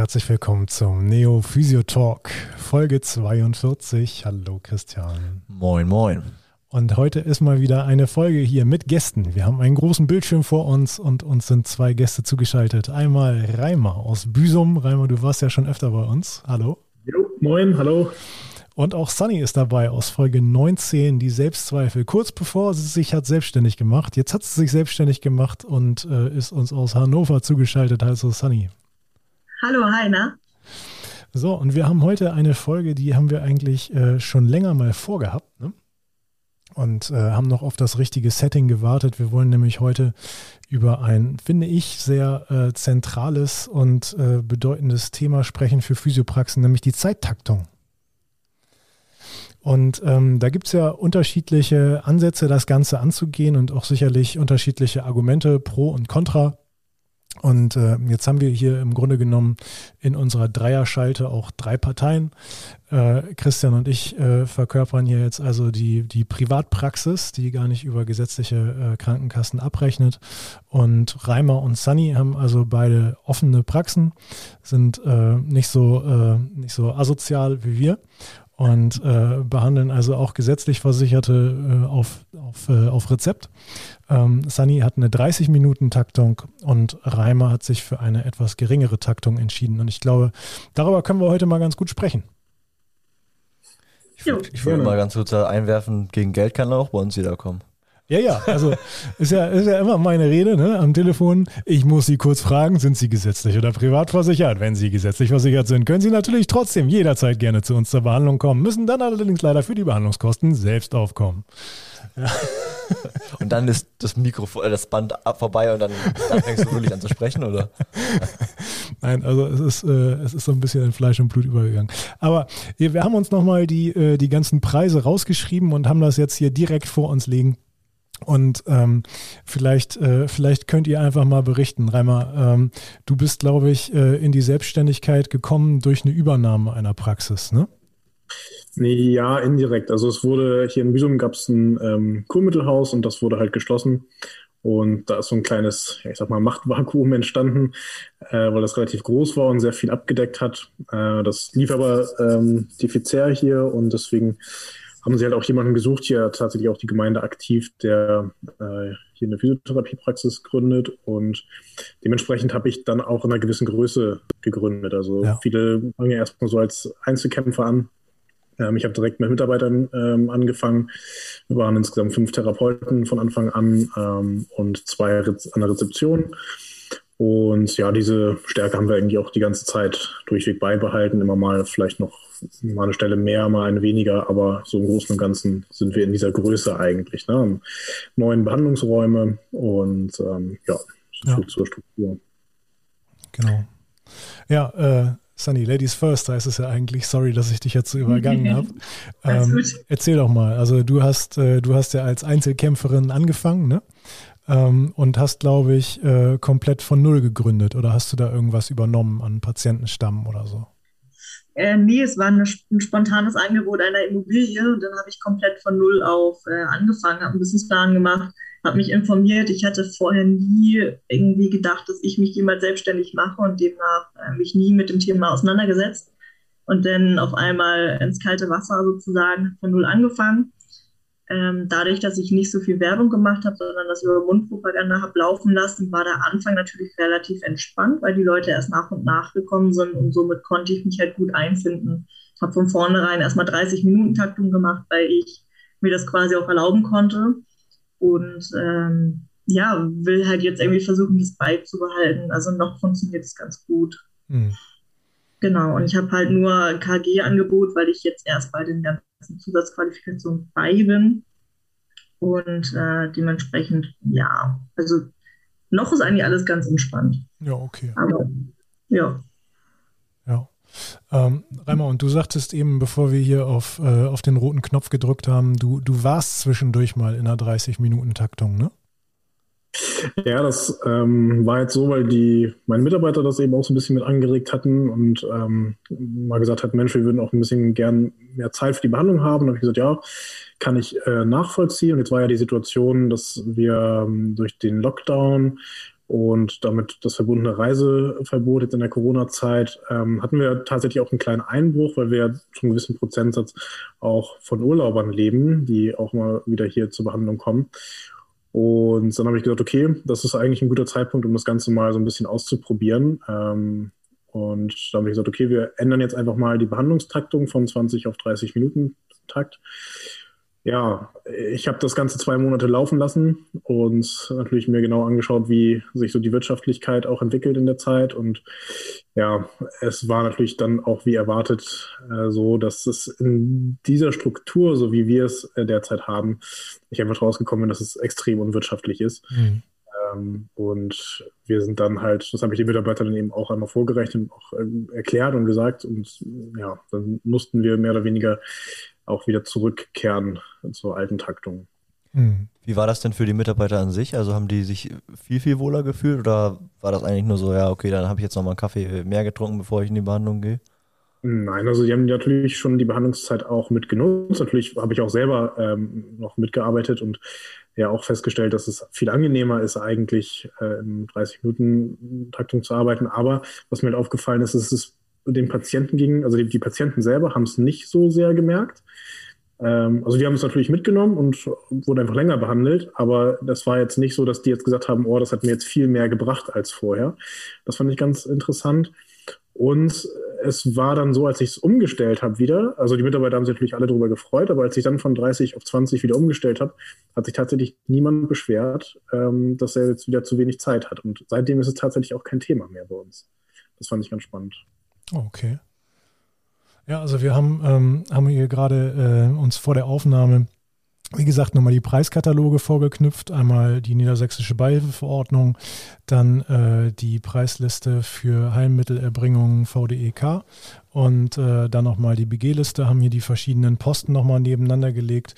herzlich willkommen zum Neo Physio Talk, Folge 42. Hallo Christian. Moin, moin. Und heute ist mal wieder eine Folge hier mit Gästen. Wir haben einen großen Bildschirm vor uns und uns sind zwei Gäste zugeschaltet. Einmal Reimer aus Büsum. Reimer, du warst ja schon öfter bei uns. Hallo. Jo, moin, hallo. Und auch Sunny ist dabei aus Folge 19, die Selbstzweifel. Kurz bevor sie sich hat selbstständig gemacht. Jetzt hat sie sich selbstständig gemacht und äh, ist uns aus Hannover zugeschaltet. Also Sunny. Hallo, Heiner. So, und wir haben heute eine Folge, die haben wir eigentlich äh, schon länger mal vorgehabt. Ne? Und äh, haben noch auf das richtige Setting gewartet. Wir wollen nämlich heute über ein, finde ich, sehr äh, zentrales und äh, bedeutendes Thema sprechen für Physiopraxen, nämlich die Zeittaktung. Und ähm, da gibt es ja unterschiedliche Ansätze, das Ganze anzugehen und auch sicherlich unterschiedliche Argumente pro und contra. Und äh, jetzt haben wir hier im Grunde genommen in unserer Dreierschalte auch drei Parteien. Äh, Christian und ich äh, verkörpern hier jetzt also die, die Privatpraxis, die gar nicht über gesetzliche äh, Krankenkassen abrechnet. Und Reimer und Sunny haben also beide offene Praxen, sind äh, nicht, so, äh, nicht so asozial wie wir und äh, behandeln also auch gesetzlich Versicherte äh, auf, auf, äh, auf Rezept. Ähm, Sunny hat eine 30-Minuten-Taktung und Reimer hat sich für eine etwas geringere Taktung entschieden. Und ich glaube, darüber können wir heute mal ganz gut sprechen. Ich würde würd mal ganz kurz einwerfen, gegen Geld kann auch bei uns jeder kommen. Ja, ja, also ist ja, ist ja immer meine Rede ne, am Telefon. Ich muss Sie kurz fragen, sind Sie gesetzlich oder privat versichert? Wenn Sie gesetzlich versichert sind, können Sie natürlich trotzdem jederzeit gerne zu uns zur Behandlung kommen, müssen dann allerdings leider für die Behandlungskosten selbst aufkommen. Ja. Und dann ist das Mikrofon, äh, das Band vorbei und dann, dann fängst du wirklich an zu sprechen, oder? Nein, also es ist, äh, es ist so ein bisschen in Fleisch und Blut übergegangen. Aber wir haben uns nochmal die, äh, die ganzen Preise rausgeschrieben und haben das jetzt hier direkt vor uns liegen. Und ähm, vielleicht, äh, vielleicht könnt ihr einfach mal berichten, Reimer. Ähm, du bist, glaube ich, äh, in die Selbstständigkeit gekommen durch eine Übernahme einer Praxis, ne? Nee, ja, indirekt. Also es wurde hier in Büsum gab es ein ähm, Kurmittelhaus und das wurde halt geschlossen. Und da ist so ein kleines, ich sag mal, Machtvakuum entstanden, äh, weil das relativ groß war und sehr viel abgedeckt hat. Äh, das lief aber ähm, defizitär hier und deswegen haben sie halt auch jemanden gesucht, hier tatsächlich auch die Gemeinde aktiv, der äh, hier eine Physiotherapiepraxis gründet und dementsprechend habe ich dann auch in einer gewissen Größe gegründet. Also ja. viele fangen ja erstmal so als Einzelkämpfer an. Ähm, ich habe direkt mit Mitarbeitern ähm, angefangen. Wir waren insgesamt fünf Therapeuten von Anfang an ähm, und zwei an der Rezeption. Und ja, diese Stärke haben wir eigentlich auch die ganze Zeit durchweg beibehalten. Immer mal vielleicht noch mal eine Stelle mehr, mal eine weniger, aber so im Großen und Ganzen sind wir in dieser Größe eigentlich. Ne? Neun Behandlungsräume und ähm, ja, so viel zur Struktur. Genau. Ja, äh, Sunny, Ladies First heißt es ja eigentlich. Sorry, dass ich dich jetzt so übergangen habe. Ähm, erzähl doch mal. Also du hast, äh, du hast ja als Einzelkämpferin angefangen, ne? Ähm, und hast, glaube ich, äh, komplett von Null gegründet oder hast du da irgendwas übernommen an Patientenstamm oder so? Äh, nee, es war eine, ein spontanes Angebot einer Immobilie und dann habe ich komplett von Null auf äh, angefangen, habe einen Businessplan gemacht, habe mich informiert. Ich hatte vorher nie irgendwie gedacht, dass ich mich jemals selbstständig mache und demnach äh, mich nie mit dem Thema auseinandergesetzt und dann auf einmal ins kalte Wasser sozusagen von Null angefangen ähm, dadurch, dass ich nicht so viel Werbung gemacht habe, sondern das über Mundpropaganda habe laufen lassen, war der Anfang natürlich relativ entspannt, weil die Leute erst nach und nach gekommen sind und somit konnte ich mich halt gut einfinden. Habe von vornherein erstmal 30 Minuten Taktung gemacht, weil ich mir das quasi auch erlauben konnte und ähm, ja, will halt jetzt irgendwie versuchen, das beizubehalten. Also noch funktioniert es ganz gut. Hm. Genau, und ich habe halt nur KG-Angebot, weil ich jetzt erst bei den ganzen Zusatzqualifikation bei bin. Und äh, dementsprechend, ja, also noch ist eigentlich alles ganz entspannt. Ja, okay. Aber, ja. Ja. Ähm, Reimer, und du sagtest eben, bevor wir hier auf, äh, auf den roten Knopf gedrückt haben, du, du warst zwischendurch mal in einer 30-Minuten-Taktung, ne? Ja, das ähm, war jetzt so, weil die meine Mitarbeiter das eben auch so ein bisschen mit angeregt hatten und ähm, mal gesagt hat, Mensch, wir würden auch ein bisschen gern mehr Zeit für die Behandlung haben. Und habe ich gesagt, ja, kann ich äh, nachvollziehen. Und jetzt war ja die Situation, dass wir ähm, durch den Lockdown und damit das verbundene Reiseverbot jetzt in der Corona-Zeit ähm, hatten wir tatsächlich auch einen kleinen Einbruch, weil wir zu einem gewissen Prozentsatz auch von Urlaubern leben, die auch mal wieder hier zur Behandlung kommen. Und dann habe ich gesagt, okay, das ist eigentlich ein guter Zeitpunkt, um das Ganze mal so ein bisschen auszuprobieren. Ähm, und da habe ich gesagt, okay, wir ändern jetzt einfach mal die Behandlungstaktung von 20 auf 30 Minuten Takt ja, ich habe das Ganze zwei Monate laufen lassen und natürlich mir genau angeschaut, wie sich so die Wirtschaftlichkeit auch entwickelt in der Zeit. Und ja, es war natürlich dann auch wie erwartet äh, so, dass es in dieser Struktur, so wie wir es äh, derzeit haben, ich einfach rausgekommen bin, dass es extrem unwirtschaftlich ist. Mhm. Ähm, und wir sind dann halt, das habe ich den Mitarbeitern dann eben auch einmal vorgerechnet und auch äh, erklärt und gesagt. Und ja, dann mussten wir mehr oder weniger auch wieder zurückkehren zur alten Taktung. Hm. Wie war das denn für die Mitarbeiter an sich? Also haben die sich viel, viel wohler gefühlt oder war das eigentlich nur so, ja, okay, dann habe ich jetzt nochmal einen Kaffee mehr getrunken, bevor ich in die Behandlung gehe? Nein, also die haben natürlich schon die Behandlungszeit auch mitgenutzt. Natürlich habe ich auch selber ähm, noch mitgearbeitet und ja auch festgestellt, dass es viel angenehmer ist, eigentlich äh, in 30-Minuten-Taktung zu arbeiten. Aber was mir halt aufgefallen ist, ist es den Patienten ging, also die, die Patienten selber haben es nicht so sehr gemerkt. Ähm, also die haben es natürlich mitgenommen und wurden einfach länger behandelt, aber das war jetzt nicht so, dass die jetzt gesagt haben, oh, das hat mir jetzt viel mehr gebracht als vorher. Das fand ich ganz interessant. Und es war dann so, als ich es umgestellt habe wieder, also die Mitarbeiter haben sich natürlich alle darüber gefreut, aber als ich dann von 30 auf 20 wieder umgestellt habe, hat sich tatsächlich niemand beschwert, ähm, dass er jetzt wieder zu wenig Zeit hat. Und seitdem ist es tatsächlich auch kein Thema mehr bei uns. Das fand ich ganz spannend. Okay. Ja, also wir haben, ähm, haben hier gerade äh, uns vor der Aufnahme, wie gesagt, nochmal die Preiskataloge vorgeknüpft. Einmal die niedersächsische Beihilfeverordnung, dann äh, die Preisliste für Heilmittelerbringung VDEK und äh, dann nochmal die BG-Liste, haben hier die verschiedenen Posten nochmal nebeneinander gelegt.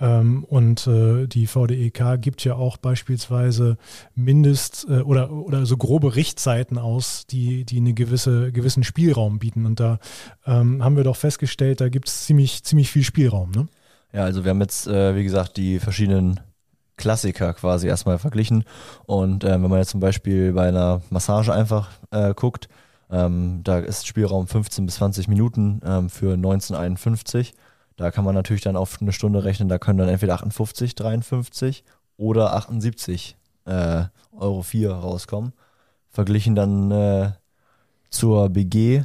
Ähm, und äh, die VDEK gibt ja auch beispielsweise Mindest- äh, oder, oder so grobe Richtzeiten aus, die, die einen gewisse, gewissen Spielraum bieten. Und da ähm, haben wir doch festgestellt, da gibt es ziemlich, ziemlich viel Spielraum. Ne? Ja, also wir haben jetzt, äh, wie gesagt, die verschiedenen Klassiker quasi erstmal verglichen. Und äh, wenn man jetzt zum Beispiel bei einer Massage einfach äh, guckt, ähm, da ist Spielraum 15 bis 20 Minuten ähm, für 1951. Da kann man natürlich dann auf eine Stunde rechnen, da können dann entweder 58, 53 oder 78 äh, Euro 4 rauskommen. Verglichen dann äh, zur BG,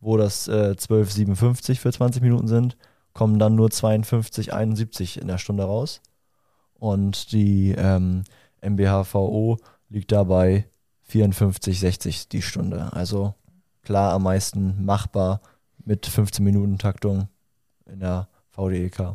wo das äh, 12,57 für 20 Minuten sind, kommen dann nur 52, 71 in der Stunde raus. Und die ähm, MBHVO liegt dabei 54, 60 die Stunde. Also klar am meisten machbar mit 15 Minuten Taktung in der VDEK.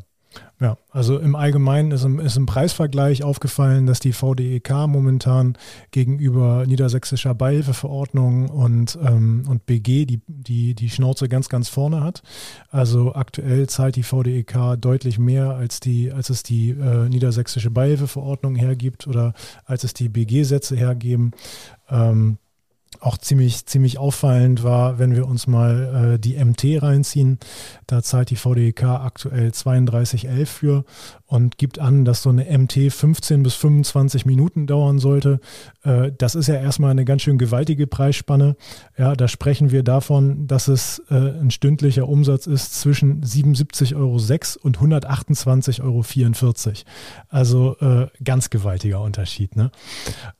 Ja, also im Allgemeinen ist im, ist im Preisvergleich aufgefallen, dass die VDEK momentan gegenüber niedersächsischer Beihilfeverordnung und, ähm, und BG die, die, die Schnauze ganz, ganz vorne hat. Also aktuell zahlt die VDEK deutlich mehr, als, die, als es die äh, niedersächsische Beihilfeverordnung hergibt oder als es die BG-Sätze hergeben. Ähm, auch ziemlich, ziemlich auffallend war, wenn wir uns mal äh, die MT reinziehen. Da zahlt die VDK aktuell 32,11 für und gibt an, dass so eine MT 15 bis 25 Minuten dauern sollte. Äh, das ist ja erstmal eine ganz schön gewaltige Preisspanne. Ja, da sprechen wir davon, dass es äh, ein stündlicher Umsatz ist zwischen 77,06 Euro und 128,44 Euro. Also äh, ganz gewaltiger Unterschied. Ne?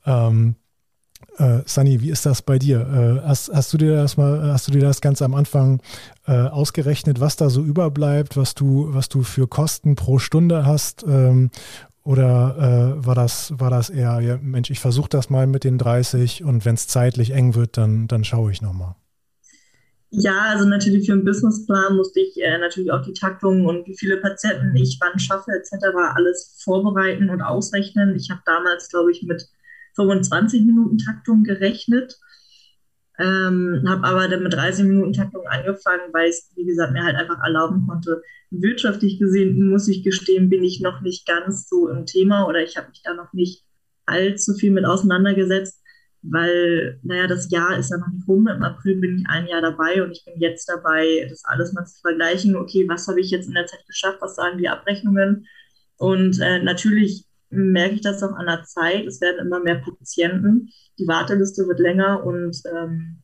Ähm, äh, Sunny, wie ist das bei dir? Äh, hast, hast, du dir das mal, hast du dir das ganz am Anfang äh, ausgerechnet, was da so überbleibt, was du, was du für Kosten pro Stunde hast? Ähm, oder äh, war, das, war das eher, ja, Mensch, ich versuche das mal mit den 30 und wenn es zeitlich eng wird, dann, dann schaue ich nochmal? Ja, also natürlich für einen Businessplan musste ich äh, natürlich auch die Taktung und wie viele Patienten ich wann schaffe etc. alles vorbereiten und ausrechnen. Ich habe damals, glaube ich, mit 25 Minuten Taktung gerechnet. Ähm, habe aber dann mit 30 Minuten Taktung angefangen, weil ich es, wie gesagt, mir halt einfach erlauben konnte. Wirtschaftlich gesehen, muss ich gestehen, bin ich noch nicht ganz so im Thema oder ich habe mich da noch nicht allzu viel mit auseinandergesetzt, weil, naja, das Jahr ist ja noch nicht rum. Im April bin ich ein Jahr dabei und ich bin jetzt dabei, das alles mal zu vergleichen. Okay, was habe ich jetzt in der Zeit geschafft? Was sagen die Abrechnungen? Und äh, natürlich merke ich das auch an der Zeit. Es werden immer mehr Patienten. Die Warteliste wird länger und ähm,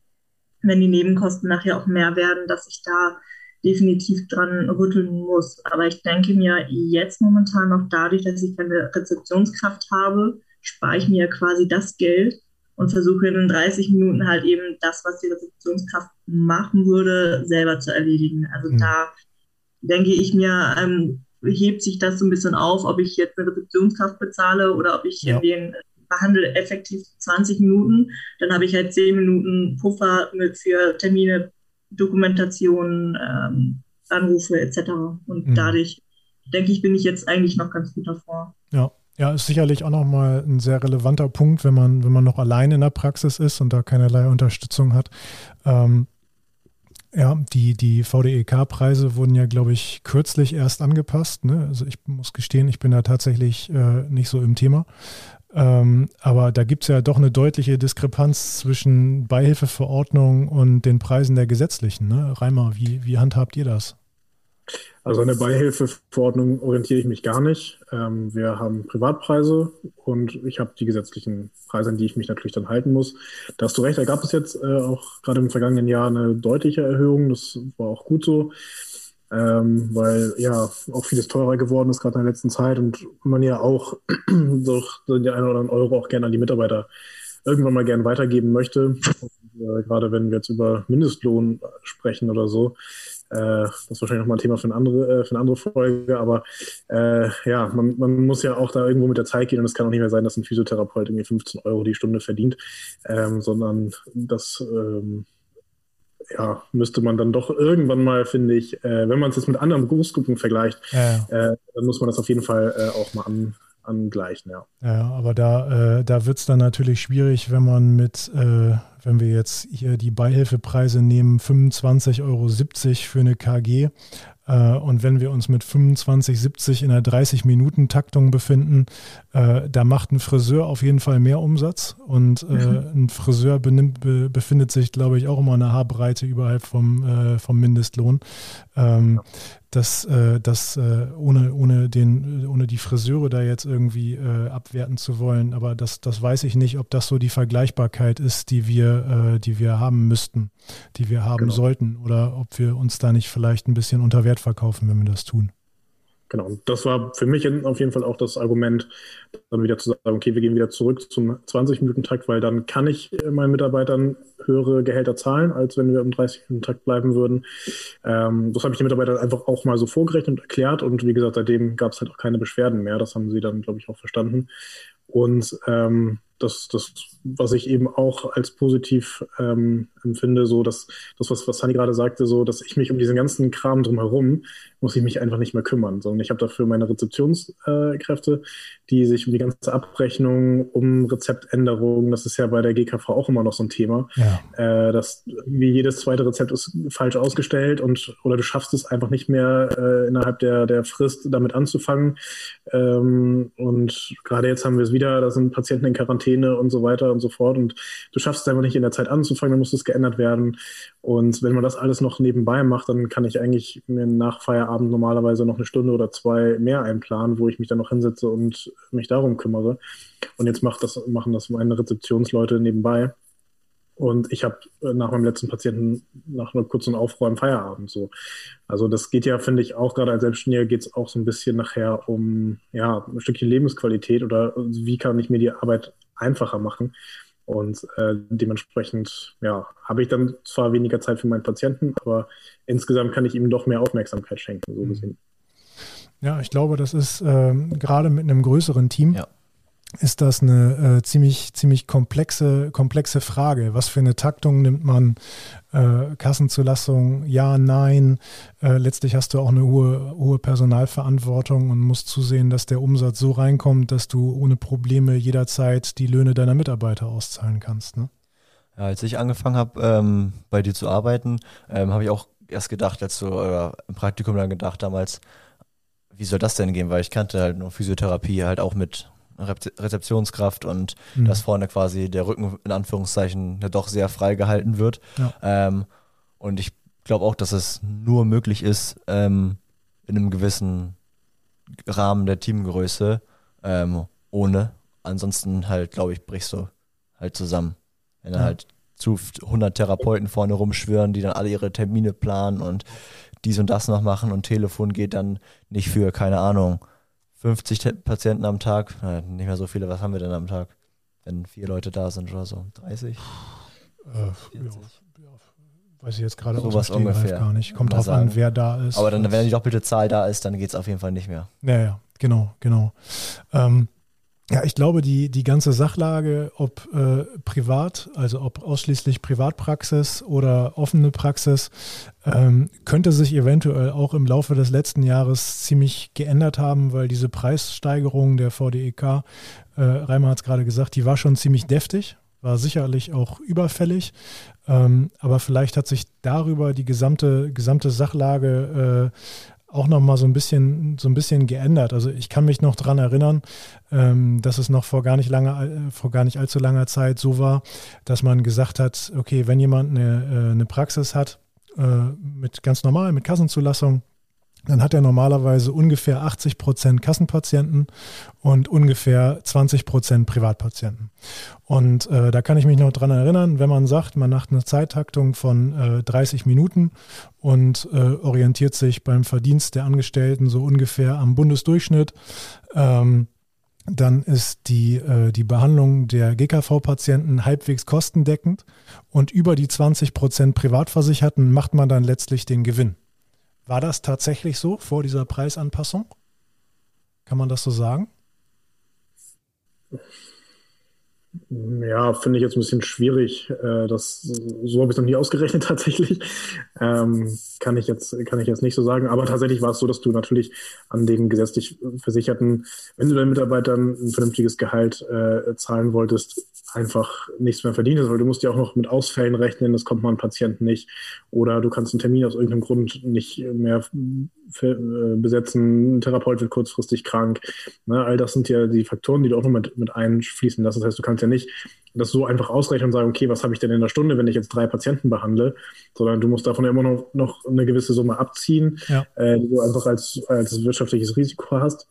wenn die Nebenkosten nachher auch mehr werden, dass ich da definitiv dran rütteln muss. Aber ich denke mir jetzt momentan noch dadurch, dass ich keine Rezeptionskraft habe, spare ich mir quasi das Geld und versuche in 30 Minuten halt eben das, was die Rezeptionskraft machen würde, selber zu erledigen. Also mhm. da denke ich mir, ähm, hebt sich das so ein bisschen auf, ob ich jetzt eine Rezeptionskraft bezahle oder ob ich ja. den behandle effektiv 20 Minuten. Dann habe ich halt 10 Minuten Puffer mit für Termine, Dokumentation, ähm, Anrufe etc. Und mhm. dadurch denke ich, bin ich jetzt eigentlich noch ganz gut davor. Ja. Ja, ist sicherlich auch nochmal ein sehr relevanter Punkt, wenn man, wenn man noch allein in der Praxis ist und da keinerlei Unterstützung hat. Ähm, ja, die, die VDEK-Preise wurden ja, glaube ich, kürzlich erst angepasst. Ne? Also ich muss gestehen, ich bin da tatsächlich äh, nicht so im Thema. Ähm, aber da gibt es ja doch eine deutliche Diskrepanz zwischen Beihilfeverordnung und den Preisen der gesetzlichen. Ne? Reimer, wie, wie handhabt ihr das? Also an der Beihilfeverordnung orientiere ich mich gar nicht. Ähm, wir haben Privatpreise und ich habe die gesetzlichen Preise, an die ich mich natürlich dann halten muss. Da hast du recht, da gab es jetzt äh, auch gerade im vergangenen Jahr eine deutliche Erhöhung. Das war auch gut so, ähm, weil ja auch vieles teurer geworden ist, gerade in der letzten Zeit und man ja auch durch den einen oder anderen Euro auch gerne an die Mitarbeiter irgendwann mal gerne weitergeben möchte. Und, äh, gerade wenn wir jetzt über Mindestlohn sprechen oder so, das ist wahrscheinlich nochmal ein Thema für eine andere, äh, für eine andere Folge, aber äh, ja, man, man muss ja auch da irgendwo mit der Zeit gehen und es kann auch nicht mehr sein, dass ein Physiotherapeut irgendwie 15 Euro die Stunde verdient, ähm, sondern das ähm, ja, müsste man dann doch irgendwann mal, finde ich, äh, wenn man es jetzt mit anderen Berufsgruppen vergleicht, ja. äh, dann muss man das auf jeden Fall äh, auch mal an, angleichen, ja. Ja, aber da, äh, da wird es dann natürlich schwierig, wenn man mit, äh, wenn wir jetzt hier die Beihilfepreise nehmen, 25,70 Euro für eine KG äh, und wenn wir uns mit 25, 70 in einer 30-Minuten-Taktung befinden, äh, da macht ein Friseur auf jeden Fall mehr Umsatz. Und äh, mhm. ein Friseur benimmt, be, befindet sich, glaube ich, auch immer eine Haarbreite überhalb vom, vom Mindestlohn. Ähm, dass, äh, dass äh, ohne, ohne, den, ohne die Friseure da jetzt irgendwie abwerten zu wollen, aber das, das weiß ich nicht, ob das so die Vergleichbarkeit ist, die wir, äh, die wir haben müssten, die wir haben genau. sollten, oder ob wir uns da nicht vielleicht ein bisschen unter Wert verkaufen, wenn wir das tun. Genau, das war für mich auf jeden Fall auch das Argument, dann wieder zu sagen, okay, wir gehen wieder zurück zum 20-Minuten-Takt, weil dann kann ich meinen Mitarbeitern höhere Gehälter zahlen, als wenn wir im 30-Minuten-Takt bleiben würden. Ähm, das habe ich den Mitarbeitern einfach auch mal so vorgerechnet und erklärt und wie gesagt, seitdem gab es halt auch keine Beschwerden mehr. Das haben sie dann, glaube ich, auch verstanden. Und ähm, das, das, was ich eben auch als positiv ähm, empfinde, so dass das, was, was Sunny gerade sagte, so, dass ich mich um diesen ganzen Kram drumherum muss ich mich einfach nicht mehr kümmern, sondern ich habe dafür meine Rezeptionskräfte, die sich um die ganze Abrechnung, um Rezeptänderungen, das ist ja bei der GKV auch immer noch so ein Thema, ja. äh, dass wie jedes zweite Rezept ist falsch ausgestellt und oder du schaffst es einfach nicht mehr äh, innerhalb der, der Frist damit anzufangen. Ähm, und gerade jetzt haben wir es wieder, da sind Patienten in Quarantäne und so weiter und so fort und du schaffst es einfach nicht in der Zeit anzufangen, dann muss es geändert werden. Und wenn man das alles noch nebenbei macht, dann kann ich eigentlich mir nach Feierabend normalerweise noch eine Stunde oder zwei mehr einplanen, wo ich mich dann noch hinsetze und mich darum kümmere. Und jetzt macht das, machen das meine Rezeptionsleute nebenbei. Und ich habe nach meinem letzten Patienten nach einem kurzen Aufräumen Feierabend so. Also das geht ja, finde ich, auch gerade als Selbstständiger geht es auch so ein bisschen nachher um ja, ein Stückchen Lebensqualität oder wie kann ich mir die Arbeit einfacher machen. Und äh, dementsprechend ja, habe ich dann zwar weniger Zeit für meinen Patienten, aber insgesamt kann ich ihm doch mehr Aufmerksamkeit schenken, so mhm. gesehen. Ja, ich glaube, das ist ähm, gerade mit einem größeren Team. Ja ist das eine äh, ziemlich, ziemlich komplexe, komplexe Frage. Was für eine Taktung nimmt man? Äh, Kassenzulassung, ja, nein. Äh, letztlich hast du auch eine hohe, hohe Personalverantwortung und musst zusehen, dass der Umsatz so reinkommt, dass du ohne Probleme jederzeit die Löhne deiner Mitarbeiter auszahlen kannst. Ne? Ja, als ich angefangen habe, ähm, bei dir zu arbeiten, ähm, habe ich auch erst gedacht, als du oder im Praktikum dann gedacht damals, wie soll das denn gehen? Weil ich kannte halt nur Physiotherapie halt auch mit Rezeptionskraft und mhm. dass vorne quasi der Rücken in Anführungszeichen ja doch sehr frei gehalten wird. Ja. Ähm, und ich glaube auch, dass es nur möglich ist, ähm, in einem gewissen Rahmen der Teamgröße ähm, ohne. Ansonsten halt, glaube ich, brichst du halt zusammen. Wenn ja. halt zu 100 Therapeuten vorne rumschwören, die dann alle ihre Termine planen und dies und das noch machen und Telefon geht dann nicht für, keine Ahnung, 50 Patienten am Tag, Na, nicht mehr so viele, was haben wir denn am Tag? Wenn vier Leute da sind oder so, 30? Äh, ja, weiß ich jetzt gerade so was ungefähr gar nicht. Kommt drauf sagen. an, wer da ist. Aber dann, wenn die doppelte Zahl da ist, dann geht es auf jeden Fall nicht mehr. Ja, ja, genau, genau. Ähm, ja, ich glaube, die, die ganze Sachlage, ob äh, privat, also ob ausschließlich Privatpraxis oder offene Praxis, ähm, könnte sich eventuell auch im Laufe des letzten Jahres ziemlich geändert haben, weil diese Preissteigerung der VDEK, äh, Reimer hat es gerade gesagt, die war schon ziemlich deftig, war sicherlich auch überfällig, ähm, aber vielleicht hat sich darüber die gesamte, gesamte Sachlage äh, auch noch mal so ein bisschen so ein bisschen geändert. Also ich kann mich noch daran erinnern, ähm, dass es noch vor gar nicht lange äh, vor gar nicht allzu langer Zeit so war, dass man gesagt hat, okay, wenn jemand eine, äh, eine Praxis hat äh, mit ganz normal mit Kassenzulassung dann hat er normalerweise ungefähr 80 Prozent Kassenpatienten und ungefähr 20 Prozent Privatpatienten. Und äh, da kann ich mich noch dran erinnern, wenn man sagt, man macht eine Zeittaktung von äh, 30 Minuten und äh, orientiert sich beim Verdienst der Angestellten so ungefähr am Bundesdurchschnitt, ähm, dann ist die, äh, die Behandlung der GKV-Patienten halbwegs kostendeckend und über die 20 Prozent Privatversicherten macht man dann letztlich den Gewinn. War das tatsächlich so vor dieser Preisanpassung? Kann man das so sagen? Ja, finde ich jetzt ein bisschen schwierig. Äh, das, so habe ich es noch nie ausgerechnet tatsächlich. Ähm, kann, ich jetzt, kann ich jetzt nicht so sagen. Aber tatsächlich war es so, dass du natürlich an den gesetzlich Versicherten, wenn du deinen Mitarbeitern ein vernünftiges Gehalt äh, zahlen wolltest, einfach nichts mehr verdient hast, weil du musst ja auch noch mit Ausfällen rechnen, das kommt man Patienten nicht. Oder du kannst einen Termin aus irgendeinem Grund nicht mehr äh, besetzen, ein Therapeut wird kurzfristig krank. Ne, all das sind ja die Faktoren, die du auch noch mit, mit einfließen lassen. Das heißt, du kannst ja nicht das so einfach ausrechnen und sagen, okay, was habe ich denn in der Stunde, wenn ich jetzt drei Patienten behandle, sondern du musst davon ja immer noch, noch eine gewisse Summe abziehen, ja. äh, die du einfach als, als wirtschaftliches Risiko hast.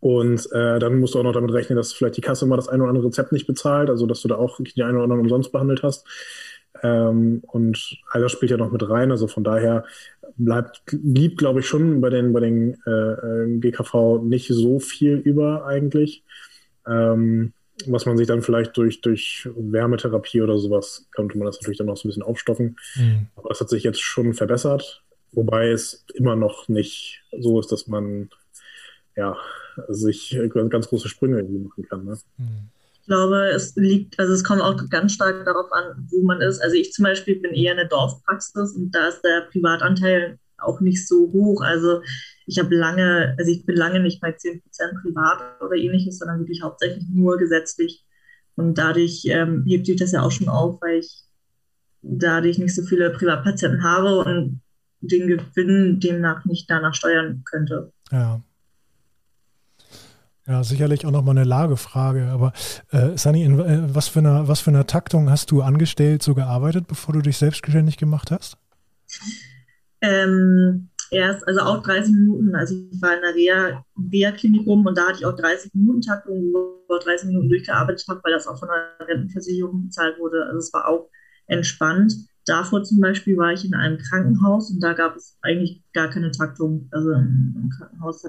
Und äh, dann musst du auch noch damit rechnen, dass vielleicht die Kasse mal das eine oder andere Rezept nicht bezahlt, also dass du da auch die eine oder andere umsonst behandelt hast. Ähm, und all das spielt ja noch mit rein. Also von daher bleibt, blieb, glaube ich, schon bei den, bei den äh, äh GKV nicht so viel über eigentlich. Ähm, was man sich dann vielleicht durch, durch Wärmetherapie oder sowas, könnte man das natürlich dann noch so ein bisschen aufstocken. Mhm. Aber es hat sich jetzt schon verbessert, wobei es immer noch nicht so ist, dass man ja, sich ganz große Sprünge machen kann. Ne? Ich glaube, es liegt, also es kommt auch ganz stark darauf an, wo man ist. Also ich zum Beispiel bin eher eine Dorfpraxis und da ist der Privatanteil auch nicht so hoch. Also ich habe lange, also ich bin lange nicht bei 10% privat oder ähnliches, sondern wirklich hauptsächlich nur gesetzlich. Und dadurch ähm, hebt sich das ja auch schon auf, weil ich dadurch nicht so viele Privatpatienten habe und den Gewinn demnach nicht danach steuern könnte. Ja, ja, sicherlich auch nochmal eine Lagefrage. Aber äh, Sani, in äh, was, für einer, was für einer Taktung hast du angestellt so gearbeitet, bevor du dich selbstständig gemacht hast? Ähm, erst, also auch 30 Minuten. Also ich war in der Reha, Reha-Klinikum und da hatte ich auch 30 Minuten Taktung, wo ich 30 Minuten durchgearbeitet habe, weil das auch von der Rentenversicherung bezahlt wurde. Also es war auch entspannt. Davor zum Beispiel war ich in einem Krankenhaus und da gab es eigentlich gar keine Taktung. Also im Krankenhaus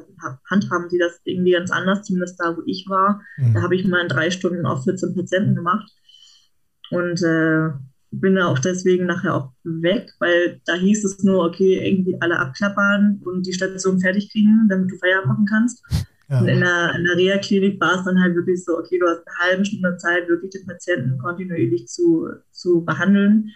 handhaben die das irgendwie ganz anders, zumindest da, wo ich war. Mhm. Da habe ich mal in drei Stunden auf 14 Patienten gemacht und äh, bin da auch deswegen nachher auch weg, weil da hieß es nur, okay, irgendwie alle abklappern und die Station fertig kriegen, damit du Feierabend machen kannst. Ja. Und in der, in der Reha-Klinik war es dann halt wirklich so, okay, du hast eine halbe Stunde Zeit, wirklich den Patienten kontinuierlich zu, zu behandeln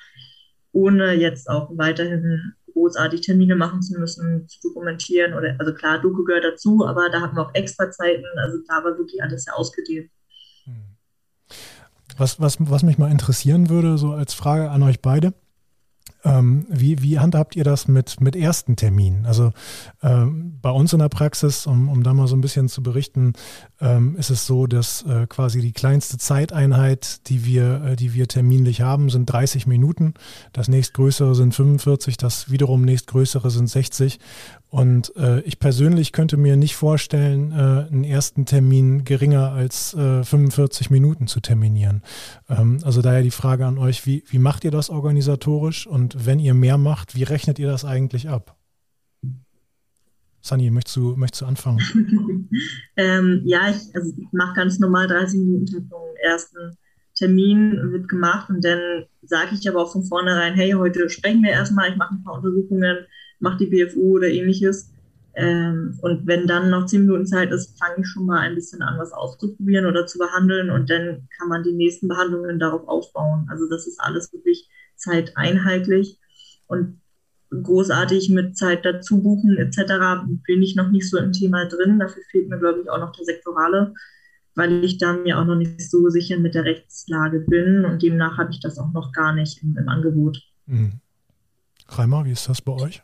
ohne jetzt auch weiterhin großartig Termine machen zu müssen, zu dokumentieren. Oder, also klar, Doku gehört dazu, aber da hatten wir auch extra Zeiten. Also da war wirklich alles sehr ausgedehnt. Was, was, was mich mal interessieren würde, so als Frage an euch beide, ähm, wie, wie handhabt ihr das mit, mit ersten Terminen? Also ähm, bei uns in der Praxis, um, um da mal so ein bisschen zu berichten, ähm, ist es so, dass äh, quasi die kleinste Zeiteinheit, die wir, äh, die wir terminlich haben, sind 30 Minuten. Das nächstgrößere sind 45, das wiederum nächstgrößere sind 60. Und äh, ich persönlich könnte mir nicht vorstellen, äh, einen ersten Termin geringer als äh, 45 Minuten zu terminieren. Ähm, also daher die Frage an euch, wie, wie macht ihr das organisatorisch? Und wenn ihr mehr macht, wie rechnet ihr das eigentlich ab? Sani, möchtest du, möchtest du anfangen? ähm, ja, ich, also ich mache ganz normal 30 Minuten Taktung. Ersten Termin wird gemacht und dann sage ich aber auch von vornherein, hey, heute sprechen wir erstmal, ich mache ein paar Untersuchungen, mache die BFU oder ähnliches. Ähm, und wenn dann noch 10 Minuten Zeit ist, fange ich schon mal ein bisschen an, was auszuprobieren oder zu behandeln und dann kann man die nächsten Behandlungen darauf aufbauen. Also das ist alles wirklich zeiteinheitlich und großartig mit Zeit dazu buchen etc. bin ich noch nicht so im Thema drin. Dafür fehlt mir, glaube ich, auch noch der Sektorale, weil ich da mir auch noch nicht so sicher mit der Rechtslage bin und demnach habe ich das auch noch gar nicht im, im Angebot. Mhm. Reimer, wie ist das bei euch?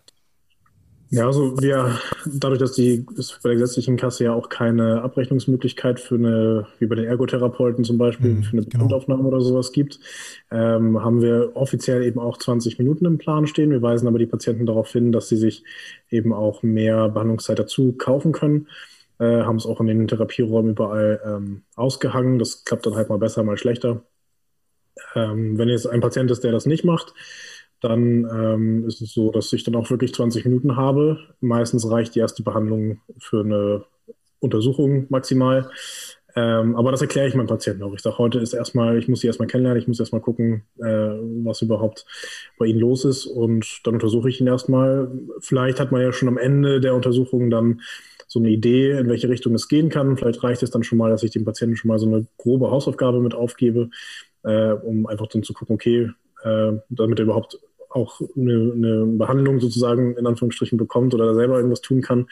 Ja, also wir, dadurch, dass die es bei der gesetzlichen Kasse ja auch keine Abrechnungsmöglichkeit für eine, wie bei den Ergotherapeuten zum Beispiel, mhm, für eine Befundaufnahme genau. oder sowas gibt, ähm, haben wir offiziell eben auch 20 Minuten im Plan stehen. Wir weisen aber die Patienten darauf hin, dass sie sich eben auch mehr Behandlungszeit dazu kaufen können. Äh, haben es auch in den Therapieräumen überall ähm, ausgehangen. Das klappt dann halt mal besser, mal schlechter. Ähm, wenn jetzt ein Patient ist, der das nicht macht, dann ähm, ist es so, dass ich dann auch wirklich 20 Minuten habe. Meistens reicht die erste Behandlung für eine Untersuchung maximal. Ähm, aber das erkläre ich meinem Patienten auch. Ich sage, heute ist erstmal, ich muss sie erstmal kennenlernen, ich muss erstmal gucken, äh, was überhaupt bei ihnen los ist und dann untersuche ich ihn erstmal. Vielleicht hat man ja schon am Ende der Untersuchung dann so eine Idee, in welche Richtung es gehen kann. Vielleicht reicht es dann schon mal, dass ich dem Patienten schon mal so eine grobe Hausaufgabe mit aufgebe, äh, um einfach dann zu gucken, okay, äh, damit er überhaupt auch eine, eine, Behandlung sozusagen in Anführungsstrichen bekommt oder da selber irgendwas tun kann,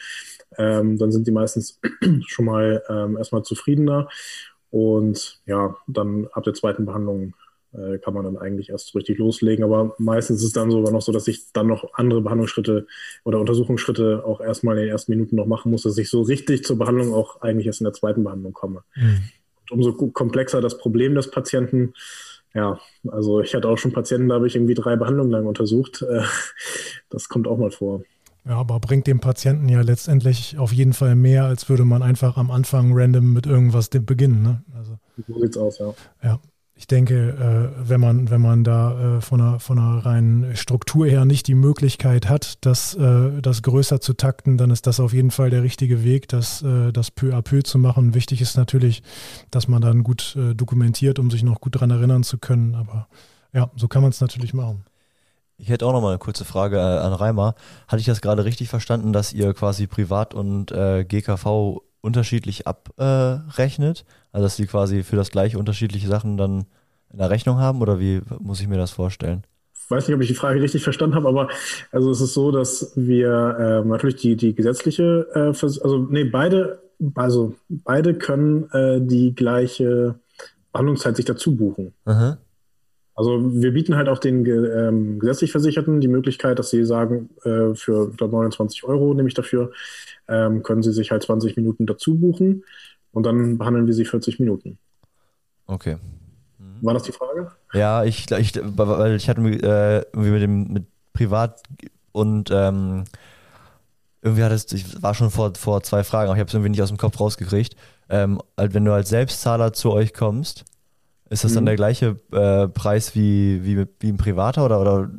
ähm, dann sind die meistens schon mal ähm, erstmal zufriedener. Und ja, dann ab der zweiten Behandlung äh, kann man dann eigentlich erst so richtig loslegen. Aber meistens ist es dann sogar noch so, dass ich dann noch andere Behandlungsschritte oder Untersuchungsschritte auch erstmal in den ersten Minuten noch machen muss, dass ich so richtig zur Behandlung auch eigentlich erst in der zweiten Behandlung komme. Mhm. Und umso komplexer das Problem des Patienten, ja, also ich hatte auch schon Patienten, da habe ich irgendwie drei Behandlungen lang untersucht. Äh, das kommt auch mal vor. Ja, aber bringt dem Patienten ja letztendlich auf jeden Fall mehr, als würde man einfach am Anfang random mit irgendwas beginnen. Ne? Also, so sieht's aus, ja. Ja, ich denke, äh, wenn man, wenn man da äh, von, einer, von einer reinen Struktur her nicht die Möglichkeit hat, das, äh, das größer zu takten, dann ist das auf jeden Fall der richtige Weg, das, das peu à peu zu machen. Wichtig ist natürlich, dass man dann gut dokumentiert, um sich noch gut daran erinnern zu können. Aber ja, so kann man es natürlich machen. Ich hätte auch noch mal eine kurze Frage an Reimer. Hatte ich das gerade richtig verstanden, dass ihr quasi Privat und GKV unterschiedlich abrechnet? Also dass sie quasi für das gleiche unterschiedliche Sachen dann in der Rechnung haben oder wie muss ich mir das vorstellen? Ich weiß nicht, ob ich die Frage richtig verstanden habe, aber also es ist so, dass wir äh, natürlich die, die gesetzliche, äh, also nee, beide, also beide können äh, die gleiche Behandlungszeit sich dazu buchen. Aha. Also wir bieten halt auch den ähm, gesetzlich Versicherten die Möglichkeit, dass sie sagen, äh, für ich glaube 29 Euro nehme ich dafür, ähm, können sie sich halt 20 Minuten dazu buchen und dann behandeln wir sie 40 Minuten. Okay. War das die Frage? Ja, ich, ich weil ich hatte äh, irgendwie mit dem mit Privat und ähm, irgendwie hat es, ich war schon vor, vor zwei Fragen, aber ich habe es irgendwie nicht aus dem Kopf rausgekriegt. Ähm, wenn du als Selbstzahler zu euch kommst, ist das mhm. dann der gleiche äh, Preis wie, wie, wie ein Privater oder, oder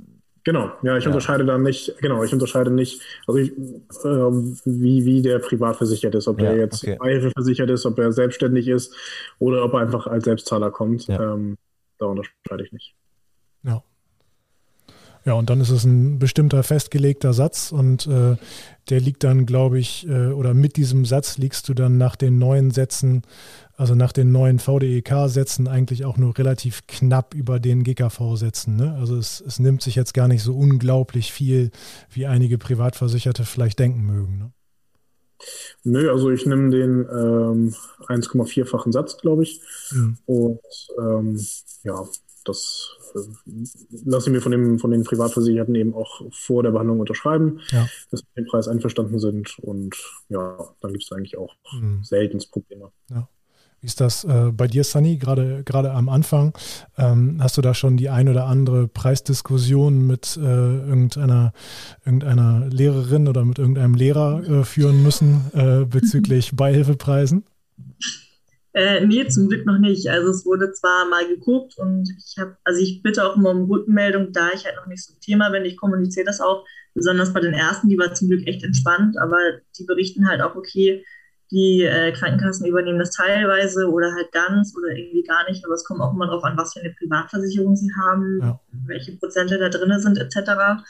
Genau, ja, ich ja. unterscheide dann nicht, genau, ich unterscheide nicht, also ich, äh, wie, wie der privat versichert ist, ob ja, der jetzt okay. Versichert ist, ob er selbstständig ist oder ob er einfach als Selbstzahler kommt. Ja. Ähm, da unterscheide ich nicht. Ja. Ja, und dann ist es ein bestimmter festgelegter Satz und äh, der liegt dann, glaube ich, äh, oder mit diesem Satz liegst du dann nach den neuen Sätzen also nach den neuen VDEK-Sätzen eigentlich auch nur relativ knapp über den GKV-Sätzen. Ne? Also es, es, nimmt sich jetzt gar nicht so unglaublich viel, wie einige Privatversicherte vielleicht denken mögen. Ne? Nö, also ich nehme den ähm, 1,4-fachen Satz, glaube ich. Mhm. Und ähm, ja, das äh, lasse ich mir von, dem, von den Privatversicherten eben auch vor der Behandlung unterschreiben, ja. dass wir mit dem Preis einverstanden sind. Und ja, dann gibt es eigentlich auch mhm. selten Probleme. Ja. Wie ist das äh, bei dir, Sunny, gerade gerade am Anfang? Ähm, hast du da schon die ein oder andere Preisdiskussion mit äh, irgendeiner, irgendeiner Lehrerin oder mit irgendeinem Lehrer äh, führen müssen äh, bezüglich Beihilfepreisen? Äh, nee, zum Glück noch nicht. Also es wurde zwar mal geguckt und ich habe, also ich bitte auch immer um Rückmeldung, da ich halt noch nicht so ein Thema bin. Ich kommuniziere das auch, besonders bei den ersten, die war zum Glück echt entspannt, aber die berichten halt auch, okay, die äh, Krankenkassen übernehmen das teilweise oder halt ganz oder irgendwie gar nicht. Aber es kommt auch immer darauf an, was für eine Privatversicherung sie haben, ja. welche Prozente da drin sind, etc.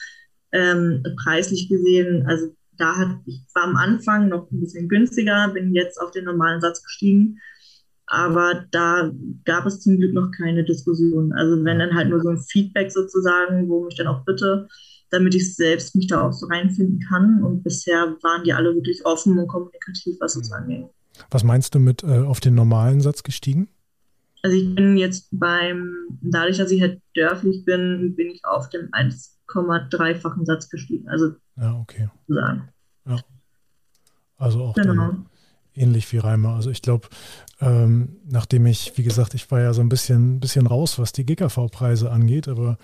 Ähm, preislich gesehen, also da hat, ich war am Anfang noch ein bisschen günstiger, bin jetzt auf den normalen Satz gestiegen. Aber da gab es zum Glück noch keine Diskussion. Also wenn dann halt nur so ein Feedback sozusagen, wo mich dann auch bitte, damit ich selbst mich da auch so reinfinden kann. Und bisher waren die alle wirklich offen und kommunikativ, was es mhm. angeht. Was meinst du mit äh, auf den normalen Satz gestiegen? Also ich bin jetzt beim, dadurch, dass ich halt dörflich bin, bin ich auf dem 1,3-fachen Satz gestiegen. Also ja, okay. Sagen. Ja. Also auch genau. ähnlich wie Reimer. Also ich glaube, ähm, nachdem ich, wie gesagt, ich war ja so ein bisschen, bisschen raus, was die GKV-Preise angeht, aber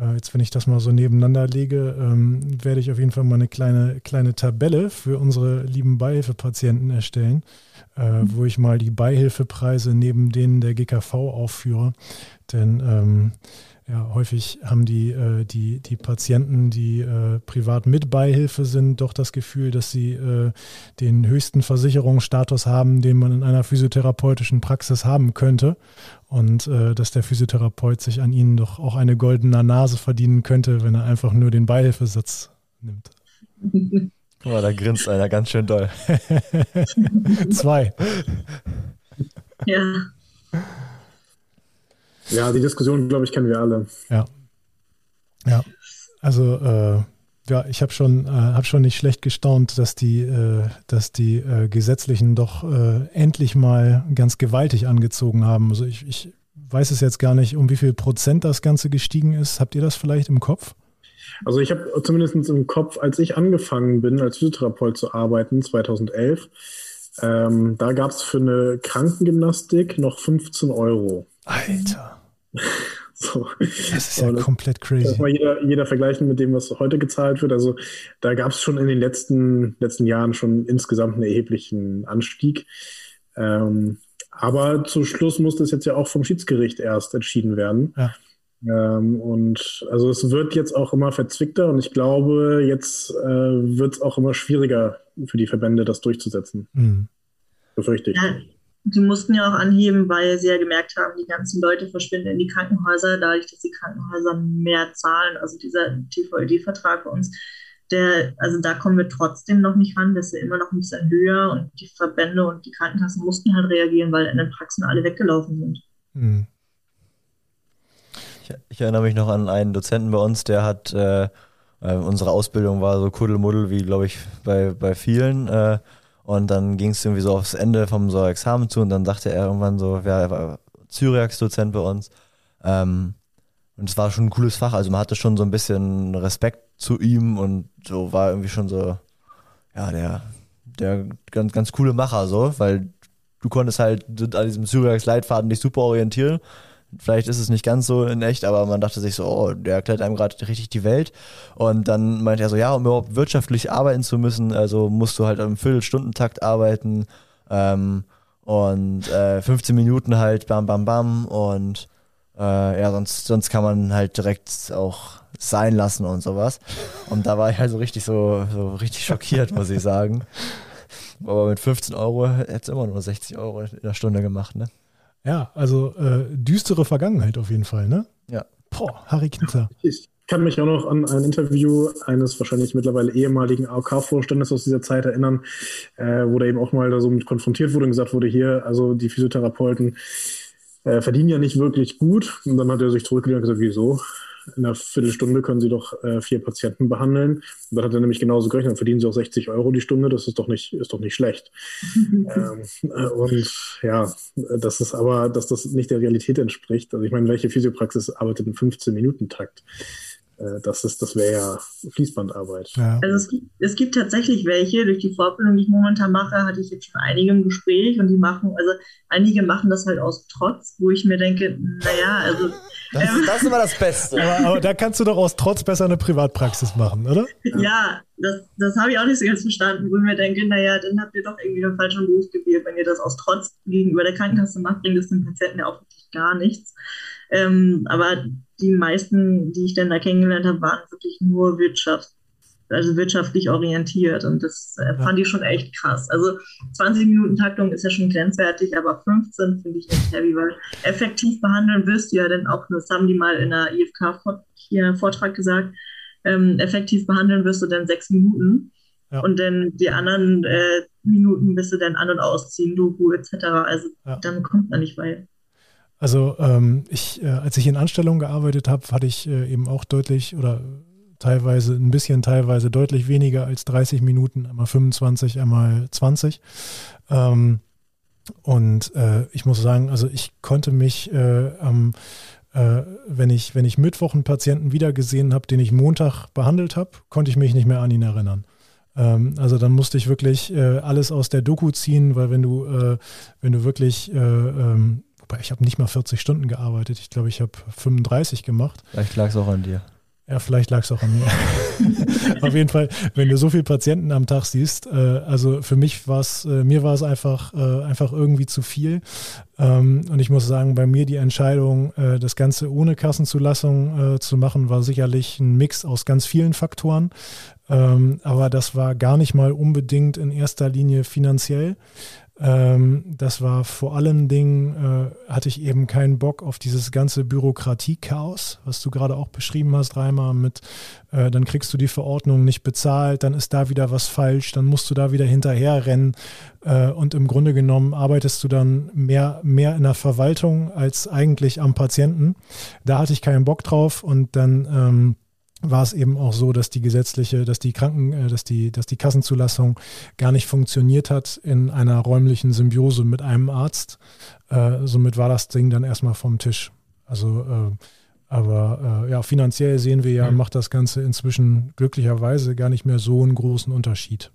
äh, jetzt, wenn ich das mal so nebeneinander lege, ähm, werde ich auf jeden Fall mal eine kleine, kleine Tabelle für unsere lieben Beihilfepatienten erstellen, äh, mhm. wo ich mal die Beihilfepreise neben denen der GKV aufführe. Denn ähm, ja, häufig haben die, äh, die, die Patienten, die äh, privat mit Beihilfe sind, doch das Gefühl, dass sie äh, den höchsten Versicherungsstatus haben, den man in einer physiotherapeutischen Praxis haben könnte. Und äh, dass der Physiotherapeut sich an ihnen doch auch eine goldene Nase verdienen könnte, wenn er einfach nur den Beihilfesatz nimmt. Guck mal, da grinst einer ganz schön doll. Zwei. Ja. Ja, die Diskussion, glaube ich, kennen wir alle. Ja. Ja. Also, äh, ja, ich habe schon, äh, hab schon nicht schlecht gestaunt, dass die, äh, dass die äh, Gesetzlichen doch äh, endlich mal ganz gewaltig angezogen haben. Also ich, ich weiß es jetzt gar nicht, um wie viel Prozent das Ganze gestiegen ist. Habt ihr das vielleicht im Kopf? Also ich habe zumindest im Kopf, als ich angefangen bin, als Physiotherapeut zu arbeiten, 2011, ähm, da gab es für eine Krankengymnastik noch 15 Euro. Alter. So. Das ist ja das, komplett crazy. Das mal jeder, jeder vergleichen mit dem, was heute gezahlt wird. Also da gab es schon in den letzten, letzten Jahren schon insgesamt einen erheblichen Anstieg. Ähm, aber zu Schluss musste es jetzt ja auch vom Schiedsgericht erst entschieden werden. Ja. Ähm, und also es wird jetzt auch immer verzwickter und ich glaube, jetzt äh, wird es auch immer schwieriger für die Verbände, das durchzusetzen. Mhm. Befürchte ich. Ja, die mussten ja auch anheben, weil sie ja gemerkt haben, die ganzen Leute verschwinden in die Krankenhäuser, dadurch, dass die Krankenhäuser mehr zahlen. Also dieser TVED-Vertrag bei uns, der, also da kommen wir trotzdem noch nicht ran, das ist ja immer noch ein bisschen höher und die Verbände und die Krankenkassen mussten halt reagieren, weil in den Praxen alle weggelaufen sind. Hm. Ich, ich, erinnere mich noch an einen Dozenten bei uns, der hat, äh, äh unsere Ausbildung war so Kuddelmuddel wie, glaube ich, bei, bei vielen. Äh, und dann ging es irgendwie so aufs Ende vom so Examen zu und dann sagte er irgendwann so, ja, er war Zyriax-Dozent bei uns. Ähm, und es war schon ein cooles Fach, also man hatte schon so ein bisschen Respekt zu ihm und so war irgendwie schon so, ja, der, der ganz, ganz coole Macher so, weil du konntest halt an diesem Zyriax-Leitfaden dich super orientieren Vielleicht ist es nicht ganz so in echt, aber man dachte sich so, oh, der erklärt einem gerade richtig die Welt. Und dann meinte er so, ja, um überhaupt wirtschaftlich arbeiten zu müssen, also musst du halt im Viertelstundentakt arbeiten ähm, und äh, 15 Minuten halt bam, bam, bam und äh, ja, sonst, sonst kann man halt direkt auch sein lassen und sowas. Und da war ich halt so richtig so, so richtig schockiert, muss ich sagen. Aber mit 15 Euro hätte es immer nur 60 Euro in der Stunde gemacht, ne? Ja, also äh, düstere Vergangenheit auf jeden Fall, ne? Ja. Boah, Harry Knitter. Ich kann mich auch noch an ein Interview eines wahrscheinlich mittlerweile ehemaligen AOK-Vorstandes aus dieser Zeit erinnern, äh, wo der eben auch mal da so mit konfrontiert wurde und gesagt wurde, hier, also die Physiotherapeuten äh, verdienen ja nicht wirklich gut. Und dann hat er sich zurückgelehnt und gesagt, wieso? In einer Viertelstunde können Sie doch äh, vier Patienten behandeln. Und dann hat er nämlich genauso gerechnet, dann verdienen Sie auch 60 Euro die Stunde, das ist doch nicht, ist doch nicht schlecht. ähm, äh, und ja, das ist aber, dass das nicht der Realität entspricht. Also ich meine, welche Physiopraxis arbeitet im 15-Minuten-Takt? Äh, das ist, das wäre ja Fließbandarbeit. Ja. Also es gibt, es gibt tatsächlich welche, durch die Fortbildung, die ich momentan mache, hatte ich jetzt schon einige im Gespräch und die machen, also einige machen das halt aus Trotz, wo ich mir denke, naja, also. Das, ähm, das ist immer das Beste. aber, aber, da kannst du doch aus Trotz besser eine Privatpraxis machen, oder? Ja, ja das, das habe ich auch nicht so ganz verstanden, wo ich mir denke, naja, dann habt ihr doch irgendwie einen falschen Beruf gewählt, wenn ihr das aus Trotz gegenüber der Krankenkasse macht, bringt es dem Patienten ja auch wirklich gar nichts. Ähm, aber die meisten, die ich dann da kennengelernt habe, waren wirklich nur Wirtschaft, also wirtschaftlich orientiert. Und das äh, fand ich schon echt krass. Also 20 Minuten Taktung ist ja schon grenzwertig, aber 15 finde ich echt heavy, weil effektiv behandeln wirst du ja dann auch, das haben die mal in der IFK-Vortrag gesagt, ähm, effektiv behandeln wirst du dann sechs Minuten. Ja. Und dann die anderen äh, Minuten bist du dann an- und ausziehen, Doku etc. Also ja. damit kommt man nicht weit. Also ähm, ich, äh, als ich in Anstellung gearbeitet habe, hatte ich äh, eben auch deutlich oder teilweise ein bisschen, teilweise deutlich weniger als 30 Minuten, einmal 25, einmal 20. Ähm, und äh, ich muss sagen, also ich konnte mich äh, am äh, wenn ich, wenn ich Mittwoch einen Patienten wiedergesehen habe, den ich Montag behandelt habe, konnte ich mich nicht mehr an ihn erinnern. Ähm, also dann musste ich wirklich äh, alles aus der Doku ziehen, weil wenn du, äh, wenn du wirklich ähm, Wobei ich habe nicht mal 40 Stunden gearbeitet. Ich glaube, ich habe 35 gemacht. Vielleicht lag es auch an dir. Ja, vielleicht lag es auch an mir. Auf jeden Fall, wenn du so viele Patienten am Tag siehst, äh, also für mich war es, äh, mir war es einfach, äh, einfach irgendwie zu viel. Ähm, und ich muss sagen, bei mir die Entscheidung, äh, das Ganze ohne Kassenzulassung äh, zu machen, war sicherlich ein Mix aus ganz vielen Faktoren. Ähm, aber das war gar nicht mal unbedingt in erster Linie finanziell. Ähm, das war vor allen Dingen, äh, hatte ich eben keinen Bock auf dieses ganze Bürokratiechaos, was du gerade auch beschrieben hast, Reimer, mit, äh, dann kriegst du die Verordnung nicht bezahlt, dann ist da wieder was falsch, dann musst du da wieder hinterher rennen äh, und im Grunde genommen arbeitest du dann mehr, mehr in der Verwaltung als eigentlich am Patienten. Da hatte ich keinen Bock drauf und dann ähm, war es eben auch so, dass die gesetzliche, dass die Kranken, äh, dass die, dass die Kassenzulassung gar nicht funktioniert hat in einer räumlichen Symbiose mit einem Arzt. Äh, somit war das Ding dann erstmal vom Tisch. Also, äh, aber äh, ja, finanziell sehen wir ja, mhm. macht das Ganze inzwischen glücklicherweise gar nicht mehr so einen großen Unterschied.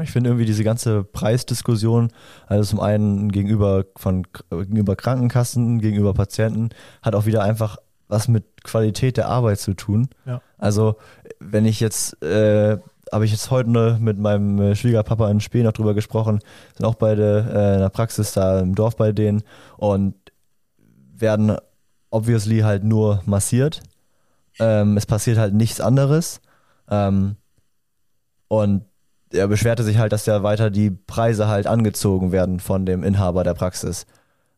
Ich finde irgendwie diese ganze Preisdiskussion, also zum einen gegenüber von gegenüber Krankenkassen, gegenüber Patienten, hat auch wieder einfach was mit Qualität der Arbeit zu tun. Ja. Also wenn ich jetzt, äh, habe ich jetzt heute mit meinem äh, Schwiegerpapa in Spee noch drüber gesprochen, sind auch beide äh, in der Praxis da im Dorf bei denen und werden obviously halt nur massiert. Ähm, es passiert halt nichts anderes. Ähm, und er beschwerte sich halt, dass ja weiter die Preise halt angezogen werden von dem Inhaber der Praxis.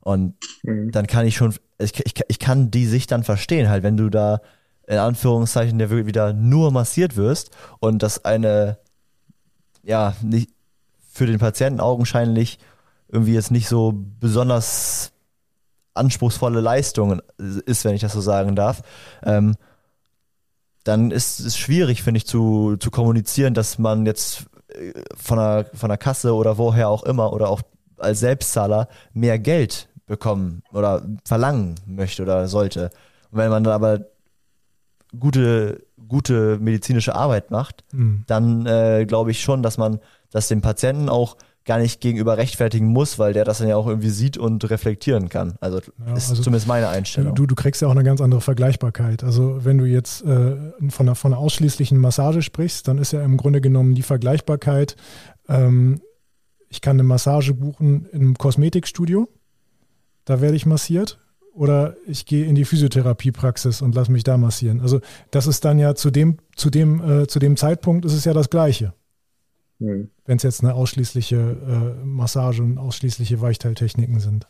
Und mhm. dann kann ich schon, ich, ich, ich kann die Sicht dann verstehen, halt, wenn du da in Anführungszeichen der wieder nur massiert wirst und das eine, ja, nicht für den Patienten augenscheinlich irgendwie jetzt nicht so besonders anspruchsvolle Leistung ist, wenn ich das so sagen darf, ähm, dann ist es schwierig, finde ich, zu, zu kommunizieren, dass man jetzt äh, von der, von der Kasse oder woher auch immer oder auch als Selbstzahler mehr Geld bekommen oder verlangen möchte oder sollte. Und wenn man dann aber gute, gute medizinische Arbeit macht, mhm. dann äh, glaube ich schon, dass man das dem Patienten auch gar nicht gegenüber rechtfertigen muss, weil der das dann ja auch irgendwie sieht und reflektieren kann. Also ja, ist also zumindest meine Einstellung. Du, du kriegst ja auch eine ganz andere Vergleichbarkeit. Also wenn du jetzt äh, von, einer, von einer ausschließlichen Massage sprichst, dann ist ja im Grunde genommen die Vergleichbarkeit, ähm, ich kann eine Massage buchen im Kosmetikstudio da werde ich massiert oder ich gehe in die Physiotherapiepraxis und lasse mich da massieren. Also das ist dann ja zu dem, zu dem, äh, zu dem Zeitpunkt ist es ja das Gleiche. Mhm. Wenn es jetzt eine ausschließliche äh, Massage und ausschließliche Weichteiltechniken sind.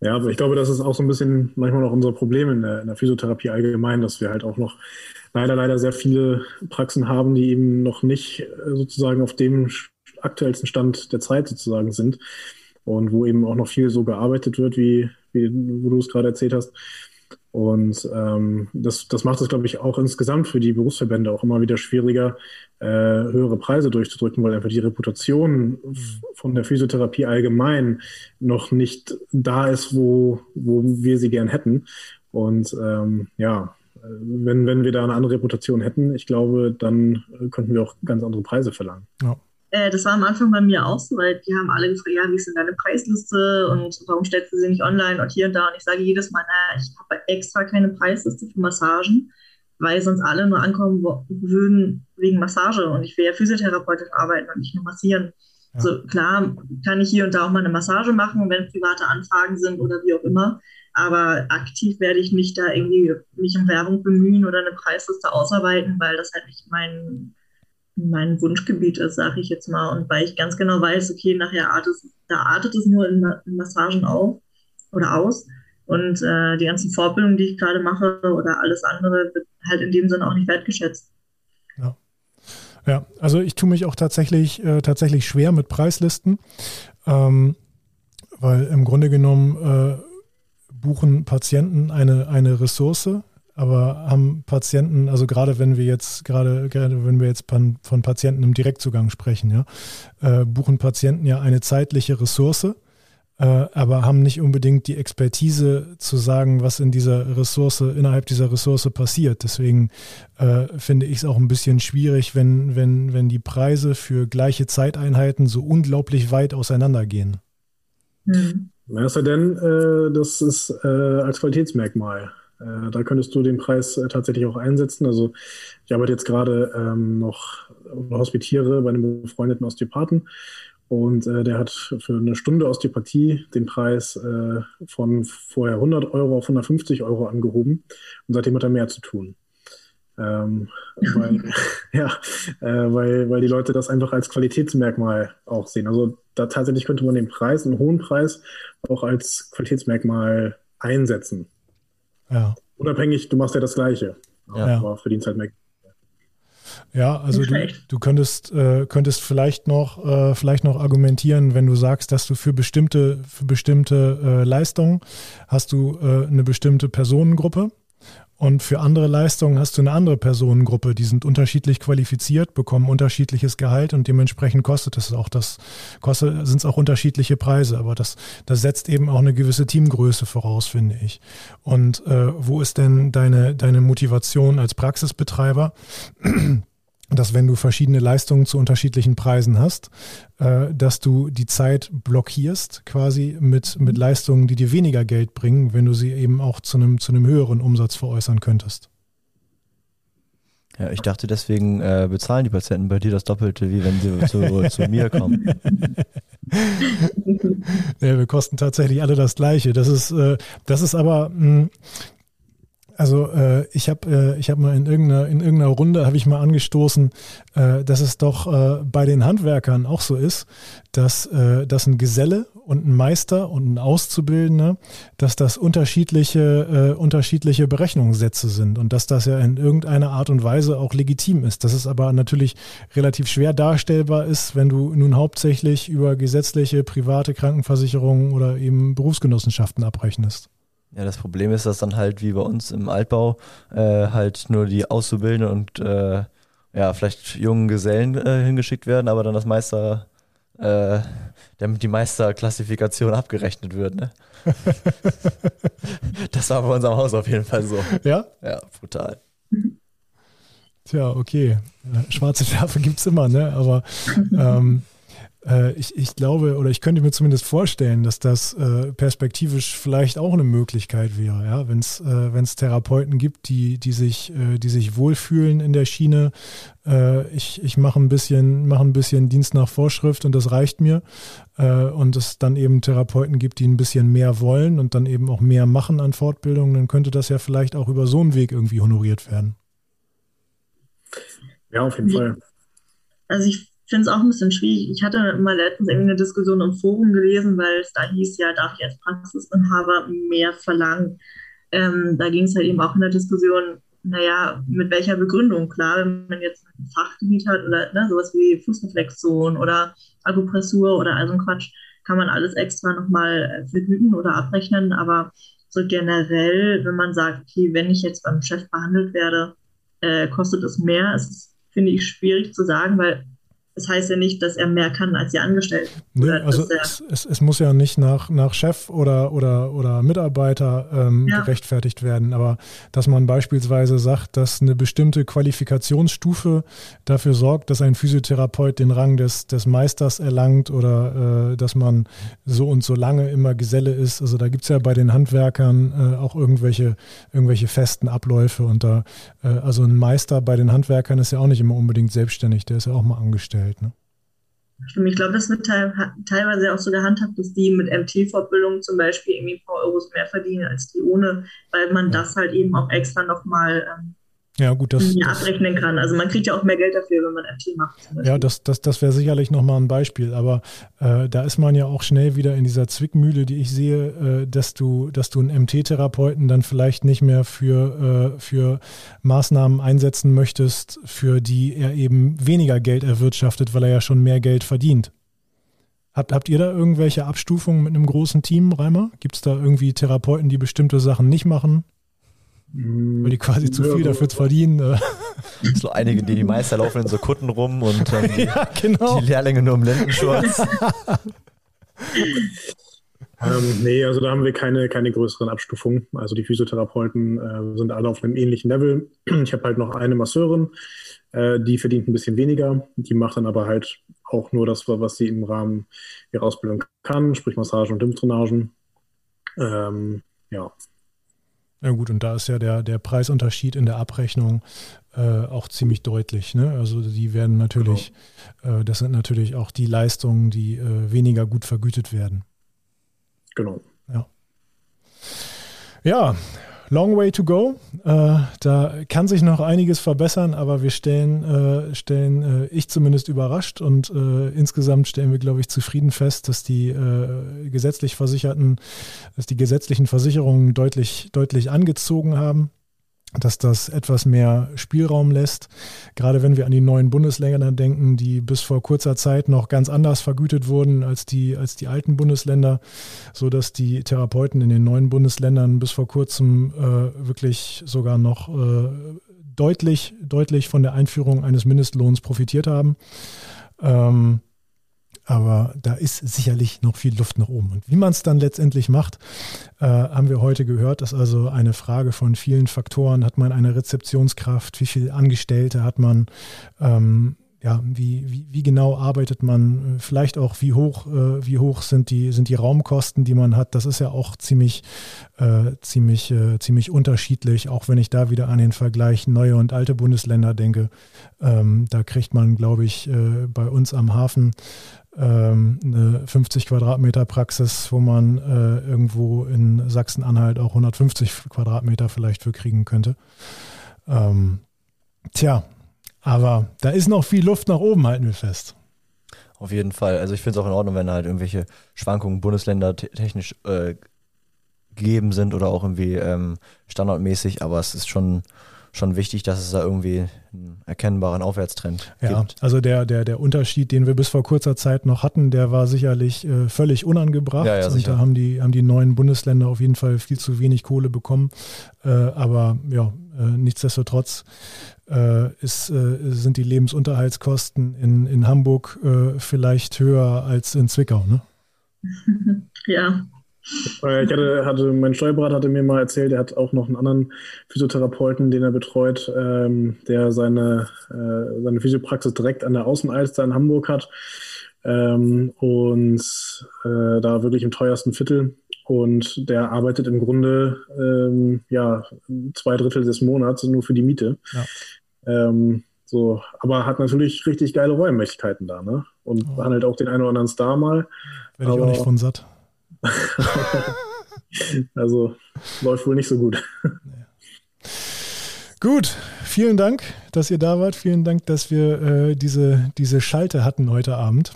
Ja, aber ich glaube, das ist auch so ein bisschen manchmal noch unser Problem in der, in der Physiotherapie allgemein, dass wir halt auch noch leider, leider sehr viele Praxen haben, die eben noch nicht äh, sozusagen auf dem aktuellsten Stand der Zeit sozusagen sind und wo eben auch noch viel so gearbeitet wird, wie, wie wo du es gerade erzählt hast. Und ähm, das, das macht es, glaube ich, auch insgesamt für die Berufsverbände auch immer wieder schwieriger, äh, höhere Preise durchzudrücken, weil einfach die Reputation von der Physiotherapie allgemein noch nicht da ist, wo, wo wir sie gern hätten. Und ähm, ja, wenn, wenn wir da eine andere Reputation hätten, ich glaube, dann könnten wir auch ganz andere Preise verlangen. Ja. Äh, das war am Anfang bei mir auch so, weil die haben alle gefragt, ja, wie ist denn deine Preisliste und warum stellst du sie nicht online und hier und da? Und ich sage jedes Mal, naja, ich habe extra keine Preisliste für Massagen, weil sonst alle nur ankommen würden wegen Massage und ich will ja physiotherapeutisch arbeiten und nicht nur massieren. Ja. So klar kann ich hier und da auch mal eine Massage machen, wenn private Anfragen sind oder wie auch immer. Aber aktiv werde ich nicht da irgendwie mich um Werbung bemühen oder eine Preisliste ausarbeiten, weil das halt nicht mein, mein Wunschgebiet ist, sage ich jetzt mal. Und weil ich ganz genau weiß, okay, nachher artet, da artet es nur in, in Massagen auf oder aus. Und äh, die ganzen Fortbildungen, die ich gerade mache oder alles andere, wird halt in dem Sinne auch nicht wertgeschätzt. Ja. Ja, also ich tue mich auch tatsächlich, äh, tatsächlich schwer mit Preislisten, ähm, weil im Grunde genommen äh, buchen Patienten eine, eine Ressource, aber haben Patienten, also gerade wenn wir jetzt, gerade, gerade wenn wir jetzt von, von Patienten im Direktzugang sprechen, ja, äh, buchen Patienten ja eine zeitliche Ressource äh, aber haben nicht unbedingt die Expertise zu sagen, was in dieser Ressource, innerhalb dieser Ressource passiert. Deswegen äh, finde ich es auch ein bisschen schwierig, wenn, wenn, wenn die Preise für gleiche Zeiteinheiten so unglaublich weit auseinandergehen. Hm. Ja, sei denn, äh, das ist äh, als Qualitätsmerkmal. Äh, da könntest du den Preis äh, tatsächlich auch einsetzen. Also ich arbeite jetzt gerade ähm, noch hospitiere bei einem befreundeten Osteopathen und äh, der hat für eine Stunde Osteopathie den Preis äh, von vorher 100 Euro auf 150 Euro angehoben. Und seitdem hat er mehr zu tun. Ähm, weil, ja, äh, weil, weil die Leute das einfach als Qualitätsmerkmal auch sehen. Also da tatsächlich könnte man den Preis, einen hohen Preis, auch als Qualitätsmerkmal einsetzen. Ja. Unabhängig, du machst ja das Gleiche, ja. aber verdienst halt mehr. Ja, also du, du könntest, äh, könntest vielleicht noch, äh, vielleicht noch argumentieren, wenn du sagst, dass du für bestimmte, für bestimmte äh, Leistungen hast du äh, eine bestimmte Personengruppe und für andere Leistungen hast du eine andere Personengruppe, die sind unterschiedlich qualifiziert, bekommen unterschiedliches Gehalt und dementsprechend kostet es auch das, kostet, sind es auch unterschiedliche Preise, aber das, das setzt eben auch eine gewisse Teamgröße voraus, finde ich. Und äh, wo ist denn deine, deine Motivation als Praxisbetreiber? Dass wenn du verschiedene Leistungen zu unterschiedlichen Preisen hast, äh, dass du die Zeit blockierst quasi mit, mit Leistungen, die dir weniger Geld bringen, wenn du sie eben auch zu einem, zu einem höheren Umsatz veräußern könntest. Ja, ich dachte deswegen äh, bezahlen die Patienten bei dir das Doppelte, wie wenn sie zu, zu mir kommen. ja, wir kosten tatsächlich alle das Gleiche. Das ist, äh, das ist aber, mh, hm, also äh, ich habe äh, ich hab mal in irgendeiner, in irgendeiner Runde habe ich mal angestoßen, äh, dass es doch äh, bei den Handwerkern auch so ist, dass, äh, dass ein Geselle und ein Meister und ein Auszubildender, dass das unterschiedliche, äh, unterschiedliche Berechnungssätze sind und dass das ja in irgendeiner Art und Weise auch legitim ist. Dass es aber natürlich relativ schwer darstellbar ist, wenn du nun hauptsächlich über gesetzliche private Krankenversicherungen oder eben Berufsgenossenschaften abrechnest. Ja, das Problem ist, dass dann halt wie bei uns im Altbau äh, halt nur die Auszubildenden und äh, ja, vielleicht jungen Gesellen äh, hingeschickt werden, aber dann das Meister, äh, damit die Meisterklassifikation abgerechnet wird, ne? das war bei unserem Haus auf jeden Fall so. Ja? Ja, brutal. Tja, okay. Schwarze Schärfe gibt es immer, ne? Aber ähm, äh, ich, ich glaube oder ich könnte mir zumindest vorstellen, dass das äh, perspektivisch vielleicht auch eine Möglichkeit wäre, ja, wenn es äh, wenn's Therapeuten gibt, die, die, sich, äh, die sich wohlfühlen in der Schiene. Äh, ich ich mache ein, bisschen, mach ein bisschen Dienst nach Vorschrift und das reicht mir. Äh, und es dann eben Therapeuten gibt, die ein bisschen mehr wollen und dann eben auch mehr machen an Fortbildungen, dann könnte das ja vielleicht auch über so einen Weg irgendwie honoriert werden. Ja, auf jeden Fall. Also ich finde es auch ein bisschen schwierig. Ich hatte mal letztens irgendwie eine Diskussion im Forum gelesen, weil es da hieß, ja, darf ich als Praxisinhaber mehr verlangen? Ähm, da ging es halt eben auch in der Diskussion, naja, mit welcher Begründung? Klar, wenn man jetzt ein Fachgebiet hat oder ne, sowas wie Fußreflexion oder Akupressur oder all so ein Quatsch, kann man alles extra nochmal vergüten oder abrechnen. Aber so generell, wenn man sagt, okay, wenn ich jetzt beim Chef behandelt werde, äh, kostet es mehr, ist es, finde ich, schwierig zu sagen, weil das heißt ja nicht, dass er mehr kann als die Angestellten. Nee, also es, es, es, muss ja nicht nach, nach Chef oder, oder, oder Mitarbeiter ähm, ja. gerechtfertigt werden, aber dass man beispielsweise sagt, dass eine bestimmte Qualifikationsstufe dafür sorgt, dass ein Physiotherapeut den Rang des, des Meisters erlangt oder äh, dass man so und so lange immer Geselle ist. Also da gibt es ja bei den Handwerkern äh, auch irgendwelche, irgendwelche festen Abläufe und da, äh, also ein Meister bei den Handwerkern ist ja auch nicht immer unbedingt selbstständig, der ist ja auch mal angestellt. Welt. Ne? Stimmt, ich glaube, das wird teilweise auch so gehandhabt, dass die mit MT-Fortbildung zum Beispiel irgendwie ein paar Euros mehr verdienen als die ohne, weil man ja. das halt eben auch extra nochmal ähm, ja, gut, das, abrechnen kann. Also man kriegt ja auch mehr Geld dafür, wenn man MT macht. Ja, das, das, das wäre sicherlich nochmal ein Beispiel. Aber äh, da ist man ja auch schnell wieder in dieser Zwickmühle, die ich sehe, äh, dass du, dass du einen MT-Therapeuten dann vielleicht nicht mehr für, äh, für Maßnahmen einsetzen möchtest, für die er eben weniger Geld erwirtschaftet, weil er ja schon mehr Geld verdient. Habt, habt ihr da irgendwelche Abstufungen mit einem großen Team, Reimer? Gibt es da irgendwie Therapeuten, die bestimmte Sachen nicht machen? Weil die quasi zu viel dafür verdienen. Ne? So einige, die die Meister laufen in so Kutten rum und ähm, die, ja, genau. die Lehrlinge nur im Lendenschurz. ähm, nee, also da haben wir keine, keine größeren Abstufungen. Also die Physiotherapeuten äh, sind alle auf einem ähnlichen Level. Ich habe halt noch eine Masseurin, äh, die verdient ein bisschen weniger. Die macht dann aber halt auch nur das, was sie im Rahmen ihrer Ausbildung kann, sprich Massagen und Lymphdrainagen. Ähm, ja, ja gut, und da ist ja der, der Preisunterschied in der Abrechnung äh, auch ziemlich deutlich. Ne? Also die werden natürlich, genau. äh, das sind natürlich auch die Leistungen, die äh, weniger gut vergütet werden. Genau. Ja. Ja, long way to go. Äh, da kann sich noch einiges verbessern, aber wir stellen, äh, stellen äh, ich zumindest überrascht und äh, insgesamt stellen wir, glaube ich, zufrieden fest, dass die äh, gesetzlich Versicherten, dass die gesetzlichen Versicherungen deutlich, deutlich angezogen haben dass das etwas mehr Spielraum lässt. Gerade wenn wir an die neuen Bundesländer denken, die bis vor kurzer Zeit noch ganz anders vergütet wurden als die, als die alten Bundesländer, so dass die Therapeuten in den neuen Bundesländern bis vor kurzem äh, wirklich sogar noch äh, deutlich, deutlich von der Einführung eines Mindestlohns profitiert haben. Ähm, aber da ist sicherlich noch viel Luft nach oben. Und wie man es dann letztendlich macht, äh, haben wir heute gehört. Ist also eine Frage von vielen Faktoren. Hat man eine Rezeptionskraft? Wie viele Angestellte hat man? Ähm, ja, wie, wie, wie, genau arbeitet man, vielleicht auch wie hoch, äh, wie hoch sind die, sind die Raumkosten, die man hat. Das ist ja auch ziemlich, äh, ziemlich, äh, ziemlich unterschiedlich, auch wenn ich da wieder an den Vergleich neue und alte Bundesländer denke. Ähm, da kriegt man, glaube ich, äh, bei uns am Hafen ähm, eine 50 Quadratmeter Praxis, wo man äh, irgendwo in Sachsen-Anhalt auch 150 Quadratmeter vielleicht für kriegen könnte. Ähm, tja, aber da ist noch viel Luft nach oben, halten wir fest. Auf jeden Fall. Also ich finde es auch in Ordnung, wenn halt irgendwelche Schwankungen Bundesländer technisch äh, gegeben sind oder auch irgendwie ähm, standardmäßig, aber es ist schon schon wichtig, dass es da irgendwie einen erkennbaren Aufwärtstrend ja, gibt. Also der, der, der Unterschied, den wir bis vor kurzer Zeit noch hatten, der war sicherlich äh, völlig unangebracht. Ja, ja, und da haben die, haben die neuen Bundesländer auf jeden Fall viel zu wenig Kohle bekommen. Äh, aber ja, äh, nichtsdestotrotz äh, ist, äh, sind die Lebensunterhaltskosten in, in Hamburg äh, vielleicht höher als in Zwickau. Ne? Ja, ich hatte, hatte, mein Steuerberater hatte mir mal erzählt, er hat auch noch einen anderen Physiotherapeuten, den er betreut, ähm, der seine, äh, seine Physiopraxis direkt an der Außenalster in Hamburg hat ähm, und äh, da wirklich im teuersten Viertel. Und der arbeitet im Grunde ähm, ja zwei Drittel des Monats nur für die Miete. Ja. Ähm, so, aber hat natürlich richtig geile Räummächtigkeiten da, ne? Und oh. behandelt auch den einen oder anderen Star mal. Werde ich auch nicht von satt. also läuft wohl nicht so gut. Gut, vielen Dank, dass ihr da wart. Vielen Dank, dass wir äh, diese, diese Schalte hatten heute Abend.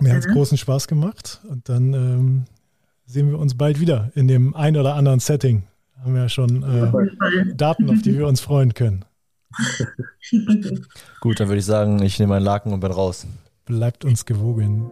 Mir hat es großen Spaß gemacht und dann ähm, sehen wir uns bald wieder in dem ein oder anderen Setting. Haben wir ja schon äh, Daten, auf die wir uns freuen können. Gut, dann würde ich sagen, ich nehme einen Laken und bin raus. Bleibt uns gewogen.